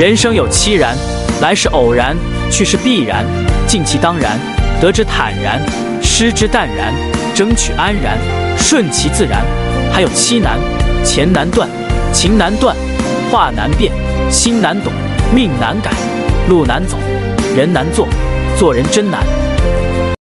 人生有七然来是偶然去是必然。尽其当然得之坦然失之淡然争取安然顺其自然还有七难。钱难断情难断话难辨心难懂命难改路难走人难做做人真难。